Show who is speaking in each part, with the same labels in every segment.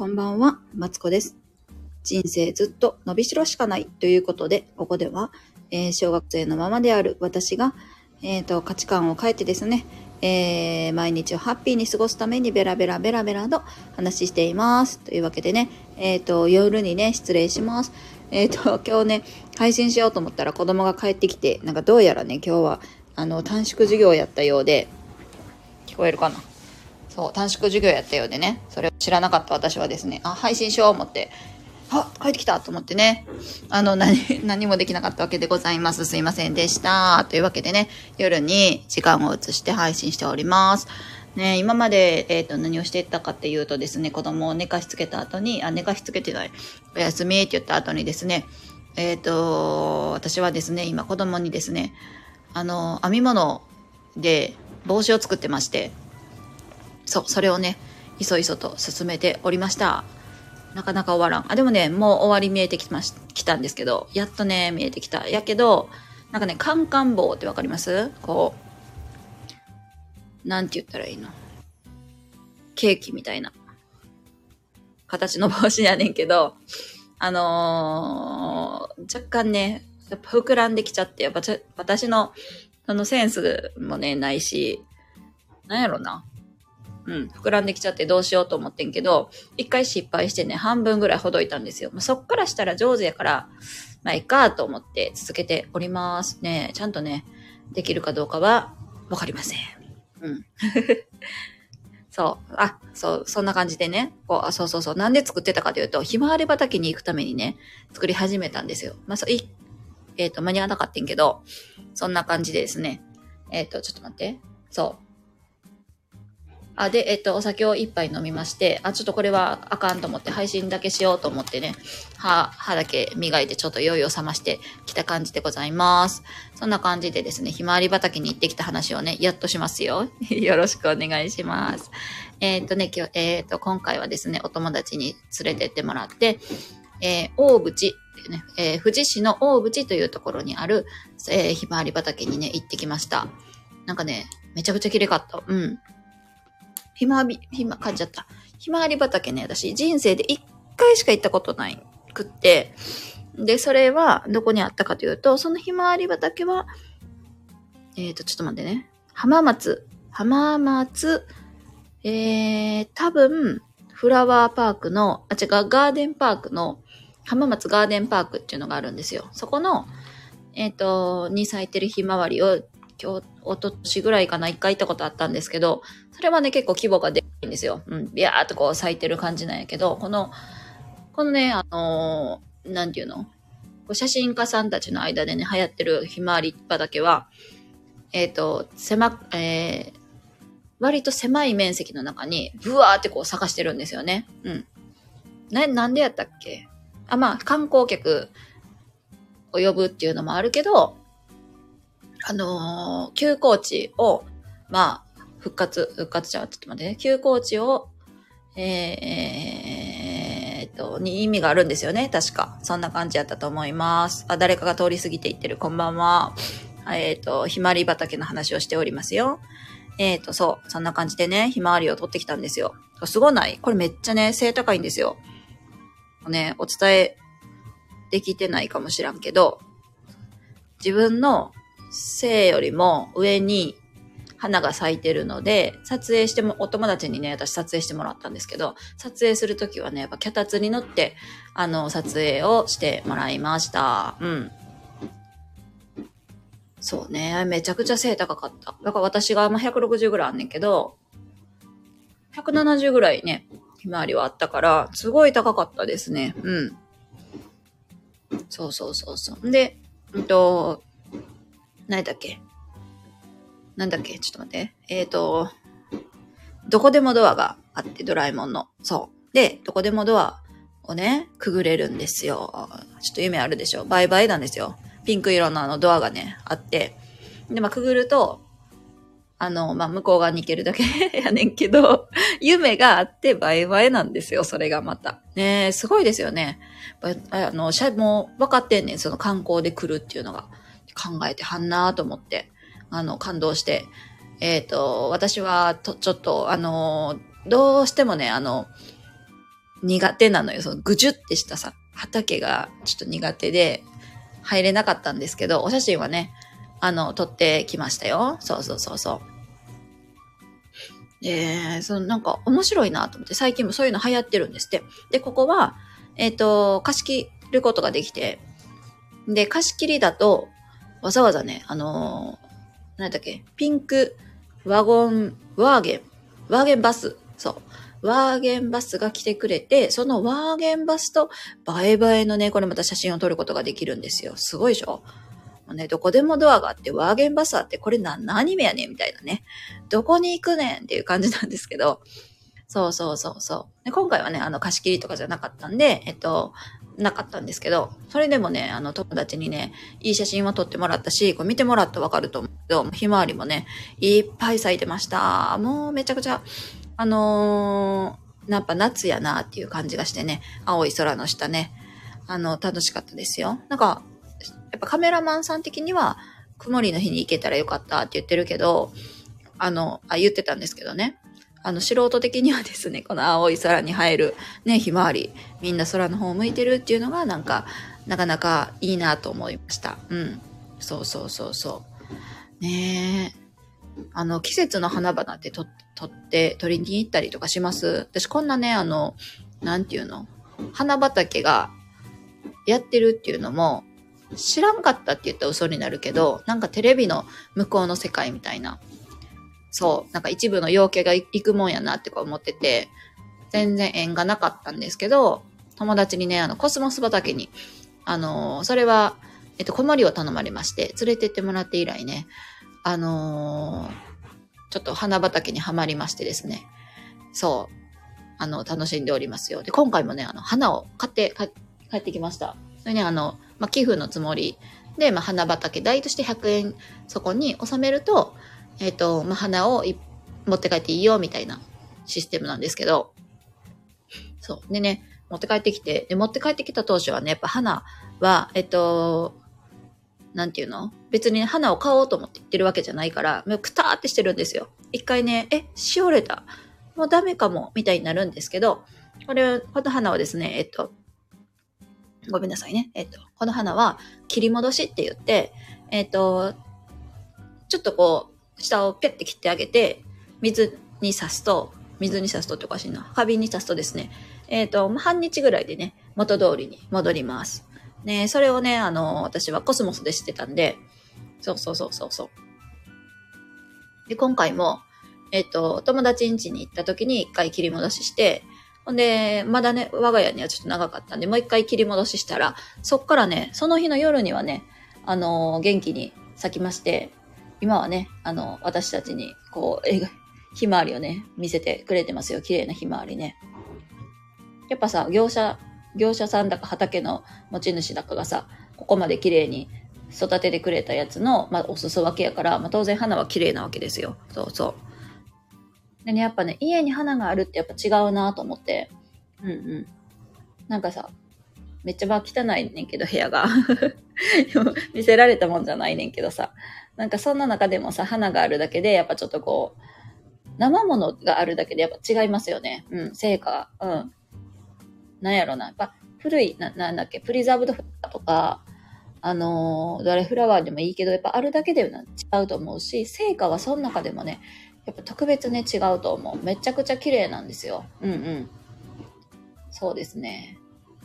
Speaker 1: こんばんは、マツコです。人生ずっと伸びしろしかないということで、ここでは、えー小学生のままである私が、えーと、価値観を変えてですね、えー毎日をハッピーに過ごすためにベラベラベラベラと話しています。というわけでね、えっ、と、夜にね、失礼します。えっ、と、今日ね、配信しようと思ったら子供が帰ってきて、なんかどうやらね、今日は、あの、短縮授業やったようで、聞こえるかな？そう、短縮授業やったようでね、それを知らなかった私はですね、あ、配信しよう思って、あ、帰ってきたと思ってね、あの、何、何もできなかったわけでございます。すいませんでした。というわけでね、夜に時間を移して配信しております。ね、今まで、えっ、と、何をしていったかっていうとですね、子供を寝かしつけた後に、あ、寝かしつけてない、おやすみって言った後にですね、えっ、と、私はですね、今子供にですね、あの、編み物で帽子を作ってまして、そう、それをね、いそいそと進めておりました。なかなか終わらん。あ、でもね、もう終わり見えてきまし、来たんですけど、やっとね、見えてきた。やけど、なんかね、カンカン棒ってわかります？こう、なんて言ったらいいの？ケーキみたいな形の帽子やねんけど、あのー若干ね、やっぱ膨らんできちゃって、やっぱ私の、そのセンスもね、ないし、なんやろな。うん、膨らんできちゃってどうしようと思ってんけど、一回失敗してね、半分ぐらいほどいたんですよ。まあ、そっからしたら上手やから、まあいいかと思って続けておりますね。ちゃんとね、できるかどうかはわかりません。うん。そう。あ、そう、そんな感じでね。こう、あ、そうそうそう。なんで作ってたかというと、ひまわり畑に行くためにね、作り始めたんですよ。まあ、そう、い、えっ、と、間に合わなかったんけど、そんな感じでですね。えっ、と、ちょっと待って。そう。あ、で、えっと、お酒を一杯飲みまして、あ、ちょっとこれはあかんと思って、配信だけしようと思ってね、歯、歯だけ磨いてちょっと酔いを覚ましてきた感じでございます。そんな感じでですね、ひまわり畑に行ってきた話をね、やっとしますよ。よろしくお願いします。えっとね、今日、えっと、今回はですね、お友達に連れてってもらって、えー大淵っていうね、え富士市の大淵というところにある、えひまわり畑にね、行ってきました。なんかね、めちゃくちゃ綺麗かった。うん。ひまわり、ひま、噛んじゃった。ひまわり畑ね、私、人生で一回しか行ったことないくって、で、それは、どこにあったかというと、そのひまわり畑は、えっ、ー、と、ちょっと待ってね。浜松、浜松、えー、多分、フラワーパークの、あ、違う、ガーデンパークの、浜松ガーデンパークっていうのがあるんですよ。そこの、えっ、と、に咲いてるひまわりを、今日、おととしぐらいかな、一回行ったことあったんですけど、それはね、結構規模がでかいんですよ。うん、ビャーっとこう咲いてる感じなんやけど、この、このね、あのーなんていうの？写真家さんたちの間でね、流行ってるひまわり畑は、えっ、と、狭く、えー、割と狭い面積の中に、ブワーってこう咲かしてるんですよね。うん。な、なんでやったっけ？あ、まあ、観光客を呼ぶっていうのもあるけど、あのー休耕地を、まあ、復活、復活じゃん、ちょっと待ってね。休耕地を、えー、えーっと、に意味があるんですよね。確か。そんな感じやったと思います。あ、誰かが通り過ぎていってる。こんばんは。えーっと、ひまわり畑の話をしておりますよ。えーっと、そう。そんな感じでね、ひまわりを取ってきたんですよ。すごない？これめっちゃね、背高いんですよ。ね、お伝えできてないかもしらんけど、自分の背よりも上に花が咲いてるので、撮影しても、お友達にね、私撮影してもらったんですけど、撮影するときはね、やっぱ脚立に乗って、あの、撮影をしてもらいました。うん。そうね、めちゃくちゃ背高かった。だから私がまあ160ぐらいあんねんけど、170ぐらいね、ひまわりはあったから、すごい高かったですね。うん。そうそうそうそう。で、うんと、何だっけ？なんだっけ？ちょっと待って。えっ、と、どこでもドアがあって、ドラえもんの。そう。で、どこでもドアをね、くぐれるんですよ。ちょっと夢あるでしょ？バイバイなんですよ。ピンク色のあのドアがね、あって。で、まあ、くぐると、あの、まあ、向こう側に行けるだけ やねんけど、夢があってバイバイなんですよ、それがまた。ね、すごいですよね。あの、しゃ、もう分かってんねん、その観光で来るっていうのが。考えてはんなと思って、あの、感動して。えっ、と、私は、と、ちょっと、あの、どうしてもね、あの、苦手なのよ。そのぐじゅってしたさ、畑がちょっと苦手で入れなかったんですけど、お写真はね、あの、撮ってきましたよ。そうそうそうそう。で、そのなんか面白いなと思って、最近もそういうの流行ってるんですって。で、ここは、えっ、ー、と、貸し切ることができて、で、貸し切りだと、わざわざね、あのー、何だっけ、ピンクワゴン、ワーゲン、ワーゲンバス、そう。ワーゲンバスが来てくれて、そのワーゲンバスと映え映えのね、これまた写真を撮ることができるんですよ。すごいでしょ？もうね、どこでもドアがあって、ワーゲンバスあって、これ何のアニメやね？んみたいなね。どこに行くねんっていう感じなんですけど、そうそうそうそう。で今回はね、あの貸し切りとかじゃなかったんで、えっと、なかったんですけど、それでもね、あの友達にね、いい写真を撮ってもらったし、これ見てもらったらわかると思うけど、ひまわりもね、いっぱい咲いてました。もうめちゃくちゃ、あのー、やっぱ夏やなっていう感じがしてね、青い空の下ね、あの、楽しかったですよ。なんか、やっぱカメラマンさん的には、曇りの日に行けたらよかったって言ってるけど、あの、あ、言ってたんですけどね。あの、素人的にはですね、この青い空に映える、ね、ひまわり、みんな空の方を向いてるっていうのが、なんか、なかなかいいなと思いました。うん。そうそうそうそう。ねえ。あの、季節の花々ってと、取って、取りに行ったりとかします？私こんなね、あの、なんていうの？花畑がやってるっていうのも、知らんかったって言ったら嘘になるけど、なんかテレビの向こうの世界みたいな。そう、なんか一部の陽気が行くもんやなって思ってて、全然縁がなかったんですけど、友達にね、あの、コスモス畑に、あの、それは、えっと、子守を頼まれまして、連れてってもらって以来ね、あのー、ちょっと花畑にはまりましてですね、そう、あの、楽しんでおりますよ。で、今回もね、あの、花を買って帰ってきました。それね、あの、まあ、寄付のつもりで、まあ、花畑代として100円そこに収めると、えっ、ー、と、まあ、花を持って帰っていいよ、みたいなシステムなんですけど、そう。でね、持って帰ってきて、で、持って帰ってきた当初はね、やっぱ花は、えっ、ー、と、なんていうの？別に花を買おうと思って言ってるわけじゃないから、もうくたーってしてるんですよ。一回ね、え、しおれた。もうダメかも、みたいになるんですけど、これ、この花はですね、えっと、ごめんなさいね。えっと、この花は切り戻しって言って、えっと、ちょっとこう、下をピュッて切ってあげて、水に刺すと、水に刺すとっておかしいな。花瓶に刺すとですね、えっ、と、半日ぐらいでね、元通りに戻ります。ね、それをね、あの、私はコスモスで知ってたんで、そうそうそうそうそう。で、今回も、えっ、ー、と、友達ん家に行った時に一回切り戻しして、ほんで、まだね、我が家にはちょっと長かったんで、もう一回切り戻ししたら、そっからね、その日の夜にはね、あの元気に咲きまして、今はね、あの、私たちに、こう、えひまわりをね、見せてくれてますよ。綺麗なひまわりね。やっぱさ、業者業者さんだか畑の持ち主だかがさ、ここまで綺麗に育ててくれたやつの、まあ、お裾分けやから、まあ、当然花は綺麗なわけですよ。そうそう。でね、やっぱね、家に花があるってやっぱ違うなと思って。うんうん。なんかさ、めっちゃ汚いねんけど、部屋が。見せられたもんじゃないねんけどさ。なんかそんな中でもさ、花があるだけで、やっぱちょっとこう、生物があるだけでやっぱ違いますよね。うん、成果。うん。なんやろな、やっぱ古い、な、なんだっけ、プリザーブドフラワーとか、あのー、ドライフラワーでもいいけど、やっぱあるだけで違うと思うし、成果はその中でもね、やっぱ特別ね、違うと思う。めちゃくちゃ綺麗なんですよ。うんうん。そうですね。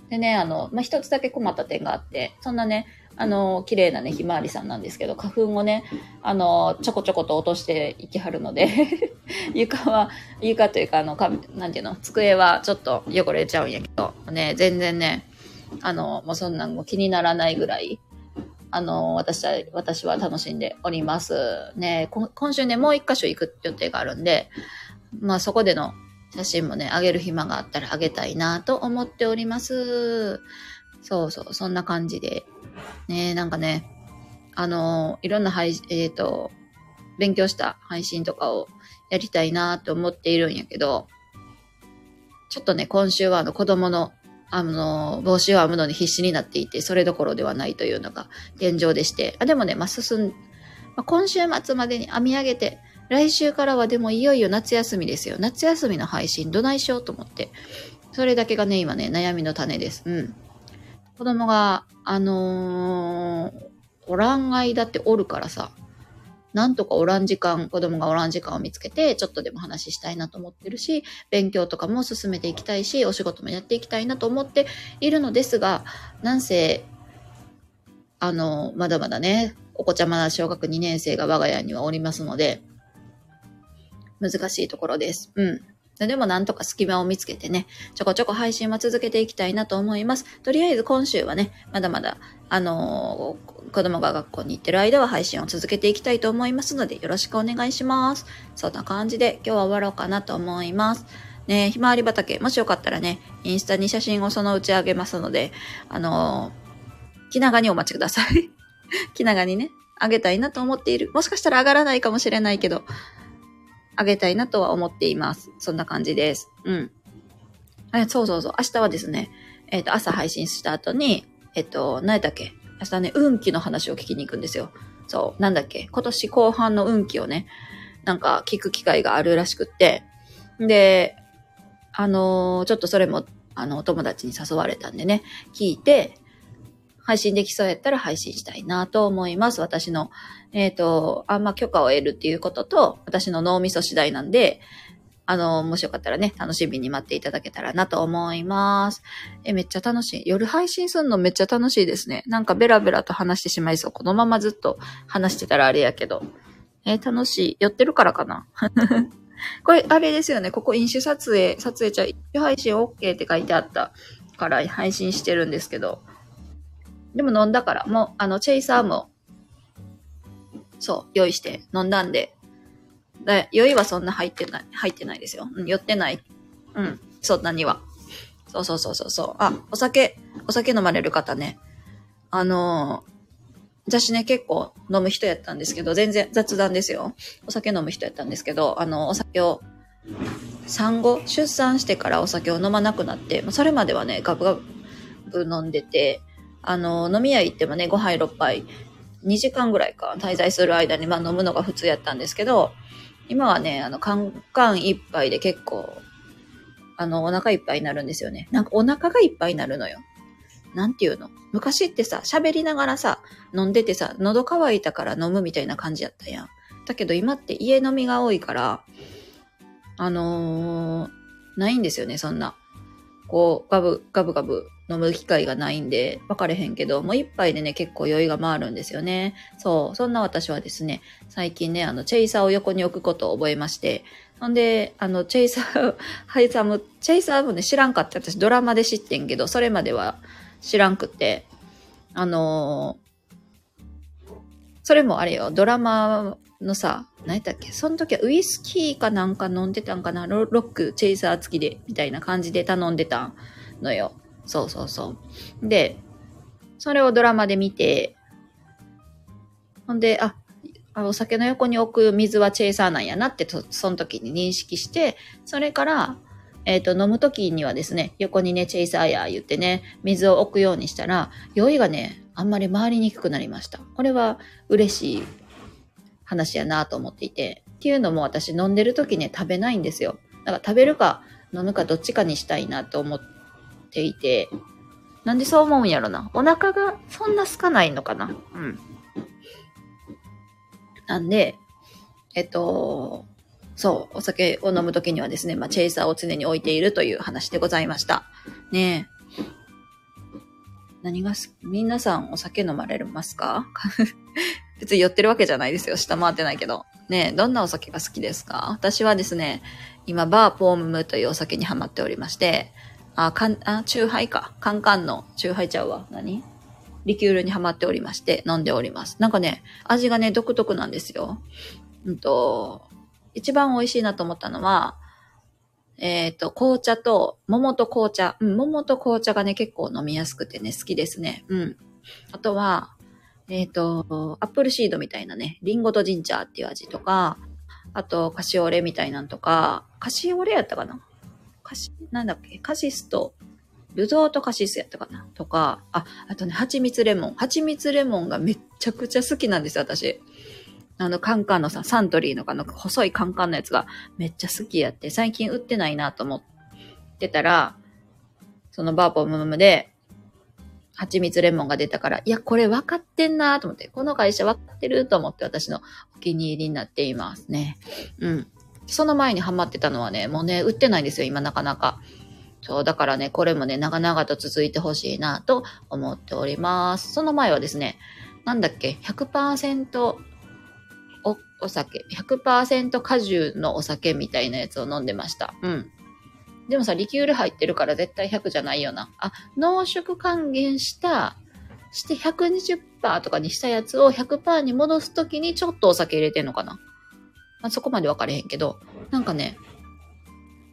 Speaker 1: でね、あの、まあ、一つだけ困った点があって、そんなね、あの、綺麗なね、ひまわりさんなんですけど、花粉をね、あの、ちょこちょこと落としていきはるので 床は、床というか、あの、かなんていうの、机はちょっと汚れちゃうんやけど、ね、全然ね、あの、もうそんなんも気にならないぐらい、あの、私は、私は楽しんでおります。ね、今週ね、もう一箇所行く予定があるんで、まあそこでの写真もね、あげる暇があったらあげたいなと思っております。そうそう、そんな感じで。ねなんかね、あのいろんな配、えっ、ー、と、勉強した配信とかをやりたいなと思っているんやけど、ちょっとね、今週はあの子供の、あの、帽子を編むのに必死になっていて、それどころではないというのが現状でして、あでもね、まあ、進ん、まあ、今週末までに編み上げて、来週からはでもいよいよ夏休みですよ。夏休みの配信どないしようと思って。それだけがね、今ね、悩みの種です。うん。子供が、あのー、おらん間っておるからさ、なんとかおらん時間、子供がおらん時間を見つけて、ちょっとでも話したいなと思ってるし、勉強とかも進めていきたいし、お仕事もやっていきたいなと思っているのですが、なんせ、あの、まだまだね、お子ちゃまな小学2年生が我が家にはおりますので、難しいところです。うん。でもなんとか隙間を見つけてね、ちょこちょこ配信は続けていきたいなと思います。とりあえず今週はね、まだまだ、あのー、子供が学校に行ってる間は配信を続けていきたいと思いますので、よろしくお願いします。そんな感じで今日は終わろうかなと思います。ね、ひまわり畑、もしよかったらね、インスタに写真をそのうち上げますので、あのー、気長にお待ちください。気長にね、あげたいなと思っている。もしかしたら上がらないかもしれないけど、あげたいなとは思っています。そんな感じです。うん。あそうそうそう。明日はですね、えっ、ー、と、朝配信した後に、えっ、ー、と、何やったっけ？明日ね、運気の話を聞きに行くんですよ。そう、なんだっけ？今年後半の運気をね、なんか聞く機会があるらしくって。で、あのー、ちょっとそれも、あの、お友達に誘われたんでね、聞いて、配信できそうやったら配信したいなと思います。私の、えっ、ー、と、あんま許可を得るっていうことと、私の脳みそ次第なんで、あの、もしよかったらね、楽しみに待っていただけたらなと思います。え、めっちゃ楽しい。夜配信するのめっちゃ楽しいですね。なんかベラベラと話してしまいそう。このままずっと話してたらあれやけど。え、楽しい。寄ってるからかな？これ、あれですよね。ここ飲酒撮影、撮影ちゃう、配信 OK って書いてあったから配信してるんですけど、でも飲んだから、もう、あの、チェイサーも、そう、用意して飲んだんで、で酔いはそんな入ってない、入ってないですよ。うん、酔ってない。うん、そんなには。そうそうそうそうそう。あ、お酒、お酒飲まれる方ね。あのー、私ね、結構飲む人やったんですけど、全然雑談ですよ。お酒飲む人やったんですけど、あの、お酒を、産後、出産してからお酒を飲まなくなって、それまではね、ガブガブ飲んでて、あの、飲み屋行ってもね、5杯6杯、2時間ぐらいか、滞在する間に、まあ飲むのが普通やったんですけど、今はね、あの、カンカン一杯で結構、あの、お腹いっぱいになるんですよね。なんかお腹がいっぱいになるのよ。なんていうの？昔ってさ、喋りながらさ、飲んでてさ、喉乾いたから飲むみたいな感じやったやん。だけど今って家飲みが多いから、あのー、ないんですよね、そんな。こう、ガブ、ガブガブ飲む機会がないんで、分かれへんけど、もう一杯でね、結構酔いが回るんですよね。そう、そんな私はですね、最近ね、あの、チェイサーを横に置くことを覚えまして、ほんで、あの、チェイサー、ハイサム、チェイサーもね、知らんかった。私ドラマで知ってんけど、それまでは知らんくって、あのー、それもあれよ、ドラマのさ、何やったっけ？その時はウイスキーかなんか飲んでたんかな？ロック、チェイサー付きで、みたいな感じで頼んでたのよ。そうそうそう。で、それをドラマで見て、ほんで、あ、お酒の横に置く水はチェイサーなんやなって、その時に認識して、それから、えっ、ー、と、飲む時にはですね、横にね、チェイサーや言ってね、水を置くようにしたら、酔いがね、あんまり回りにくくなりました。これは嬉しい話やなと思っていて。っていうのも私飲んでる時ね、食べないんですよ。だから食べるか飲むかどっちかにしたいなと思ってていて、なんでそう思うんやろな。お腹がそんな空かないのかな。うん。なんで、えっと、そう、お酒を飲むときにはですね、まあ、チェイサーを常に置いているという話でございました。ねえ。何がす、皆さんお酒飲まれますか？別に酔ってるわけじゃないですよ。下回ってないけど。ねえ、どんなお酒が好きですか？私はですね、今、バーポームムというお酒にハマっておりまして、あ、かん、あ、チューハイか。カンカンのチューハイちゃうわ。何？リキュールにハマっておりまして、飲んでおります。なんかね、味がね、独特なんですよ。うんと、一番美味しいなと思ったのは、えっ、ー、と、紅茶と、桃と紅茶。うん、桃と紅茶がね、結構飲みやすくてね、好きですね。うん。あとは、えっ、ー、と、アップルシードみたいなね、リンゴとジンジャーっていう味とか、あと、カシオレみたいなんとか、カシオレやったかな？カシ、なんだっけ？カシスと、ブドウとカシスやったかな？とか、あ、あとね、蜂蜜レモン。蜂蜜レモンがめっちゃくちゃ好きなんですよ、私。あの、カンカンのさ、サントリーのかの細いカンカンのやつがめっちゃ好きやって、最近売ってないなと思ってたら、そのバーポムムで、蜂蜜レモンが出たから、いや、これ分かってんなと思って、この会社分かってると思って私のお気に入りになっていますね。うん。その前にハマってたのはね、もうね、売ってないんですよ、今なかなか。そう、だからね、これもね、長々と続いてほしいなと思っております。その前はですね、なんだっけ、100%お、お酒、100%果汁のお酒みたいなやつを飲んでました。うん。でもさ、リキュール入ってるから絶対100じゃないよな。あ、濃縮還元した、して120%とかにしたやつを100%に戻すときにちょっとお酒入れてんのかな。まあ、そこまで分かれへんけど、なんかね、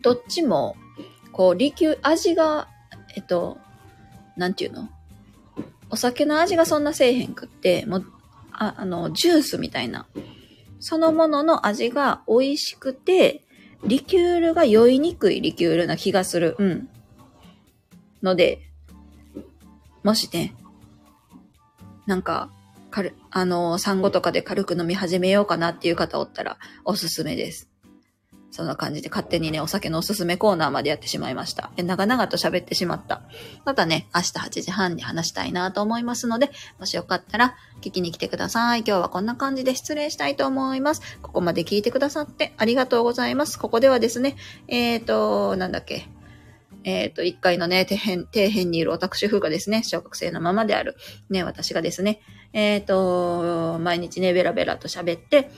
Speaker 1: どっちも、こう、リキュー、味が、えっと、なんていうの？お酒の味がそんなせえへんくって、もう、ああの、ジュースみたいな。そのものの味が美味しくて、リキュールが酔いにくいリキュールな気がする。うん。ので、もしね、なんか、かる、あの、産後とかで軽く飲み始めようかなっていう方おったら、おすすめです。そんな感じで勝手にね、お酒のおすすめコーナーまでやってしまいました。長々と喋ってしまった。またね、明日8時半に話したいなと思いますので、もしよかったら聞きに来てください。今日はこんな感じで失礼したいと思います。ここまで聞いてくださってありがとうございます。ここではですね、えーと、なんだっけ。えっ、ー、と、1階のね、底辺、底辺にいる私風がですね、小学生のままである、ね、私がですね、えっ、ー、と、毎日ね、ベラベラと喋って、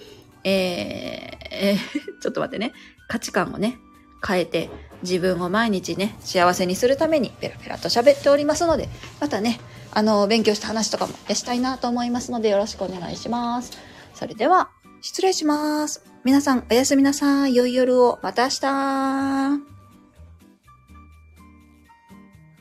Speaker 1: えー、ちょっと待ってね、価値観をね、変えて、自分を毎日ね、幸せにするためにペラペラと喋っておりますので、またね、あの、勉強した話とかもしたいなと思いますので、よろしくお願いします。それでは、失礼します。皆さん、おやすみなさい。良い夜を。また明日。